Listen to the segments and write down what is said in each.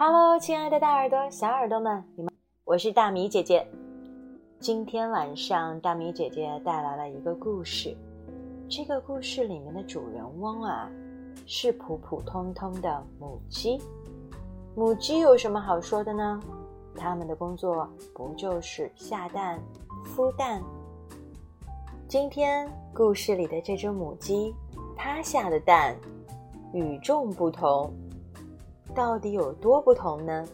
Hello，亲爱的大耳朵、小耳朵们，你们，我是大米姐姐。今天晚上，大米姐姐带来了一个故事。这个故事里面的主人翁啊，是普普通通的母鸡。母鸡有什么好说的呢？它们的工作不就是下蛋、孵蛋？今天故事里的这只母鸡，它下的蛋与众不同。到底有多不同呢？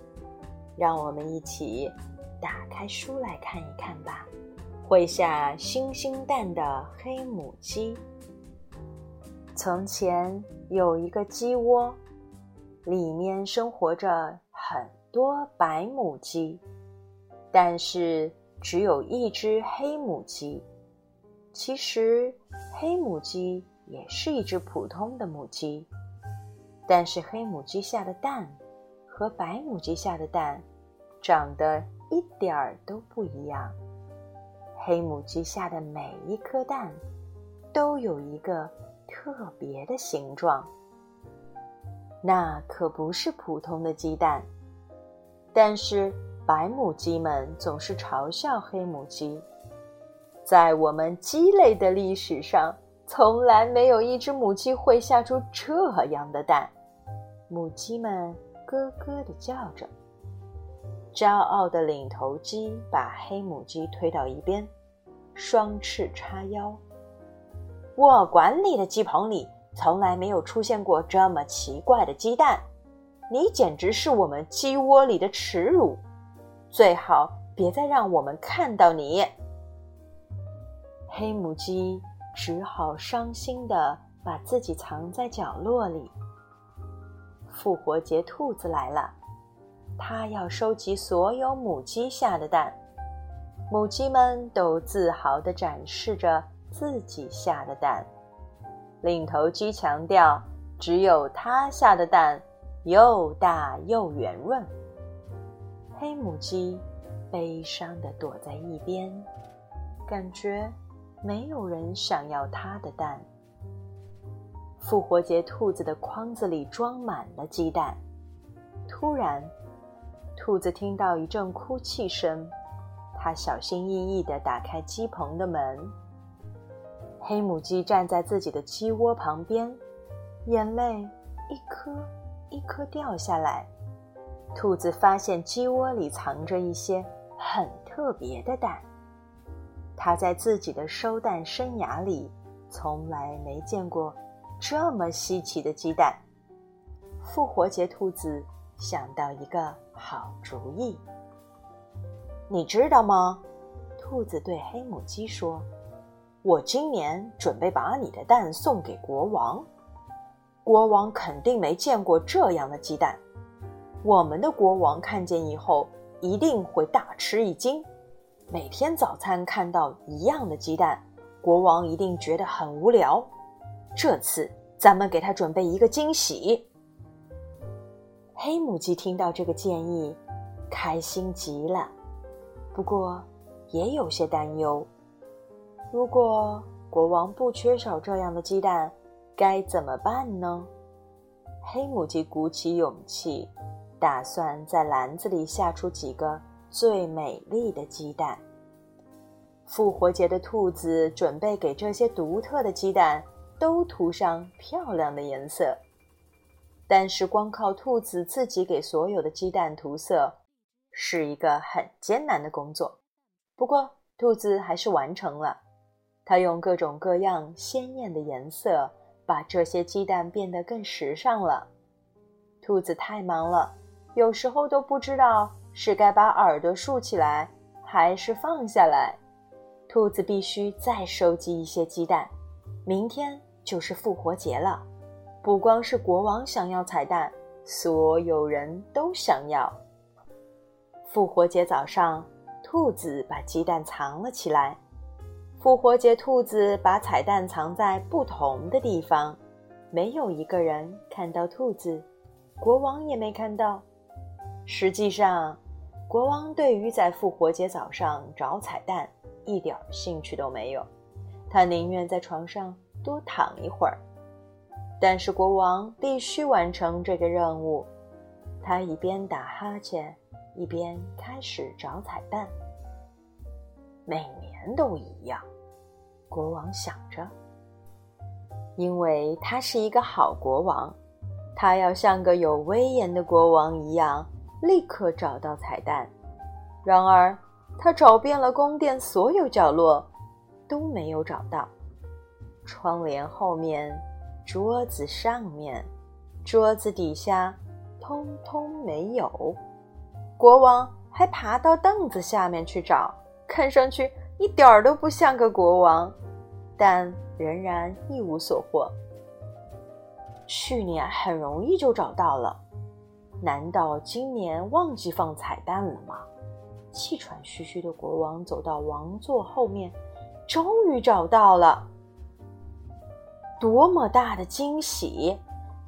让我们一起打开书来看一看吧。会下星星蛋的黑母鸡。从前有一个鸡窝，里面生活着很多白母鸡，但是只有一只黑母鸡。其实，黑母鸡也是一只普通的母鸡。但是黑母鸡下的蛋和白母鸡下的蛋长得一点儿都不一样。黑母鸡下的每一颗蛋都有一个特别的形状，那可不是普通的鸡蛋。但是白母鸡们总是嘲笑黑母鸡，在我们鸡类的历史上。从来没有一只母鸡会下出这样的蛋，母鸡们咯咯的叫着。骄傲的领头鸡把黑母鸡推到一边，双翅叉腰。我管理的鸡棚里从来没有出现过这么奇怪的鸡蛋，你简直是我们鸡窝里的耻辱，最好别再让我们看到你。黑母鸡。只好伤心的把自己藏在角落里。复活节兔子来了，它要收集所有母鸡下的蛋。母鸡们都自豪的展示着自己下的蛋。领头鸡强调，只有它下的蛋又大又圆润。黑母鸡悲伤的躲在一边，感觉。没有人想要它的蛋。复活节兔子的筐子里装满了鸡蛋。突然，兔子听到一阵哭泣声，它小心翼翼地打开鸡棚的门。黑母鸡站在自己的鸡窝旁边，眼泪一颗一颗掉下来。兔子发现鸡窝里藏着一些很特别的蛋。他在自己的收蛋生涯里，从来没见过这么稀奇的鸡蛋。复活节兔子想到一个好主意。你知道吗？兔子对黑母鸡说：“我今年准备把你的蛋送给国王。国王肯定没见过这样的鸡蛋。我们的国王看见以后，一定会大吃一惊。”每天早餐看到一样的鸡蛋，国王一定觉得很无聊。这次咱们给他准备一个惊喜。黑母鸡听到这个建议，开心极了，不过也有些担忧。如果国王不缺少这样的鸡蛋，该怎么办呢？黑母鸡鼓起勇气，打算在篮子里下出几个。最美丽的鸡蛋。复活节的兔子准备给这些独特的鸡蛋都涂上漂亮的颜色，但是光靠兔子自己给所有的鸡蛋涂色是一个很艰难的工作。不过，兔子还是完成了。它用各种各样鲜艳的颜色把这些鸡蛋变得更时尚了。兔子太忙了，有时候都不知道。是该把耳朵竖起来，还是放下来？兔子必须再收集一些鸡蛋。明天就是复活节了，不光是国王想要彩蛋，所有人都想要。复活节早上，兔子把鸡蛋藏了起来。复活节兔子把彩蛋藏在不同的地方，没有一个人看到兔子，国王也没看到。实际上。国王对于在复活节早上找彩蛋一点兴趣都没有，他宁愿在床上多躺一会儿。但是国王必须完成这个任务，他一边打哈欠，一边开始找彩蛋。每年都一样，国王想着，因为他是一个好国王，他要像个有威严的国王一样，立刻找到彩蛋。然而，他找遍了宫殿所有角落，都没有找到。窗帘后面、桌子上面、桌子底下，通通没有。国王还爬到凳子下面去找，看上去一点儿都不像个国王，但仍然一无所获。去年很容易就找到了，难道今年忘记放彩蛋了吗？气喘吁吁的国王走到王座后面，终于找到了。多么大的惊喜，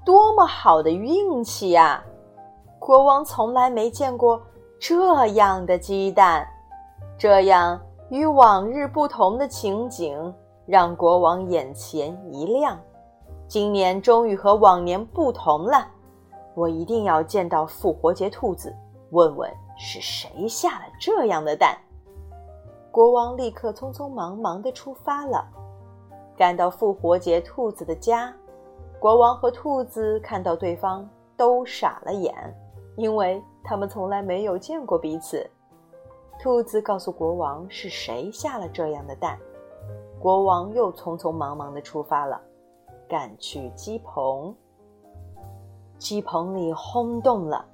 多么好的运气呀！国王从来没见过这样的鸡蛋，这样与往日不同的情景让国王眼前一亮。今年终于和往年不同了，我一定要见到复活节兔子，问问是谁下了这样的蛋。国王立刻匆匆忙忙地出发了。赶到复活节兔子的家，国王和兔子看到对方都傻了眼，因为他们从来没有见过彼此。兔子告诉国王是谁下了这样的蛋，国王又匆匆忙忙地出发了，赶去鸡棚。鸡棚里轰动了，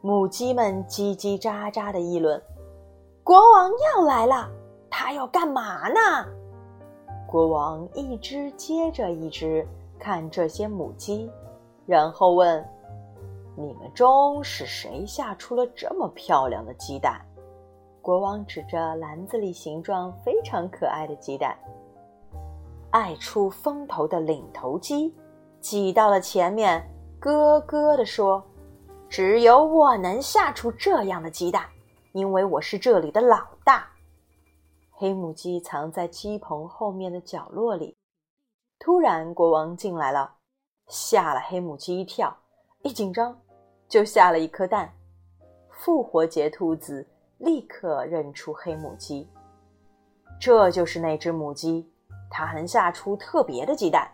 母鸡们叽叽喳喳地议论：“国王要来了，他要干嘛呢？”国王一只接着一只看这些母鸡，然后问：“你们中是谁下出了这么漂亮的鸡蛋？”国王指着篮子里形状非常可爱的鸡蛋。爱出风头的领头鸡挤到了前面，咯咯地说：“只有我能下出这样的鸡蛋，因为我是这里的老大。”黑母鸡藏在鸡棚后面的角落里。突然，国王进来了，吓了黑母鸡一跳。一紧张，就下了一颗蛋。复活节兔子立刻认出黑母鸡，这就是那只母鸡，它能下出特别的鸡蛋。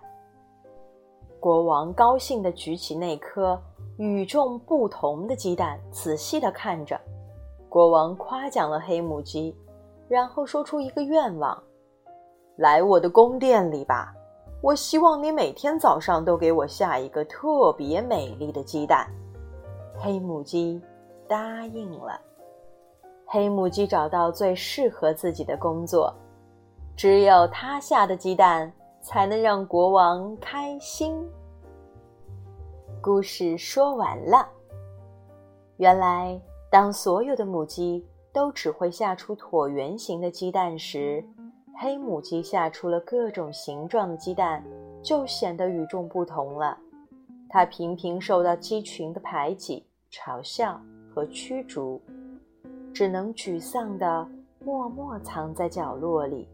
国王高兴地举起那颗与众不同的鸡蛋，仔细地看着。国王夸奖了黑母鸡。然后说出一个愿望：“来我的宫殿里吧，我希望你每天早上都给我下一个特别美丽的鸡蛋。”黑母鸡答应了。黑母鸡找到最适合自己的工作，只有它下的鸡蛋才能让国王开心。故事说完了。原来，当所有的母鸡。都只会下出椭圆形的鸡蛋时，黑母鸡下出了各种形状的鸡蛋，就显得与众不同了。它频频受到鸡群的排挤、嘲笑和驱逐，只能沮丧地默默藏在角落里。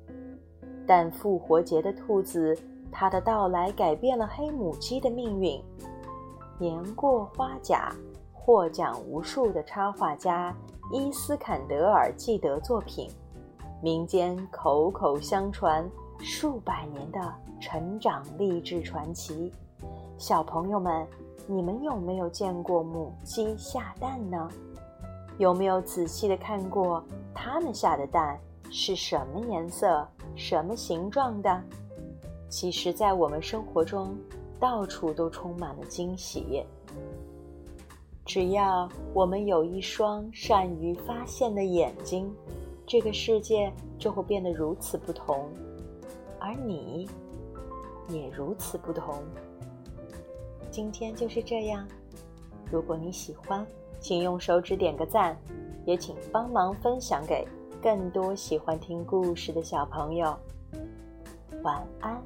但复活节的兔子，它的到来改变了黑母鸡的命运。年过花甲。获奖无数的插画家伊斯坎德尔记得作品，民间口口相传数百年的成长励志传奇。小朋友们，你们有没有见过母鸡下蛋呢？有没有仔细的看过它们下的蛋是什么颜色、什么形状的？其实，在我们生活中，到处都充满了惊喜。只要我们有一双善于发现的眼睛，这个世界就会变得如此不同，而你也如此不同。今天就是这样。如果你喜欢，请用手指点个赞，也请帮忙分享给更多喜欢听故事的小朋友。晚安。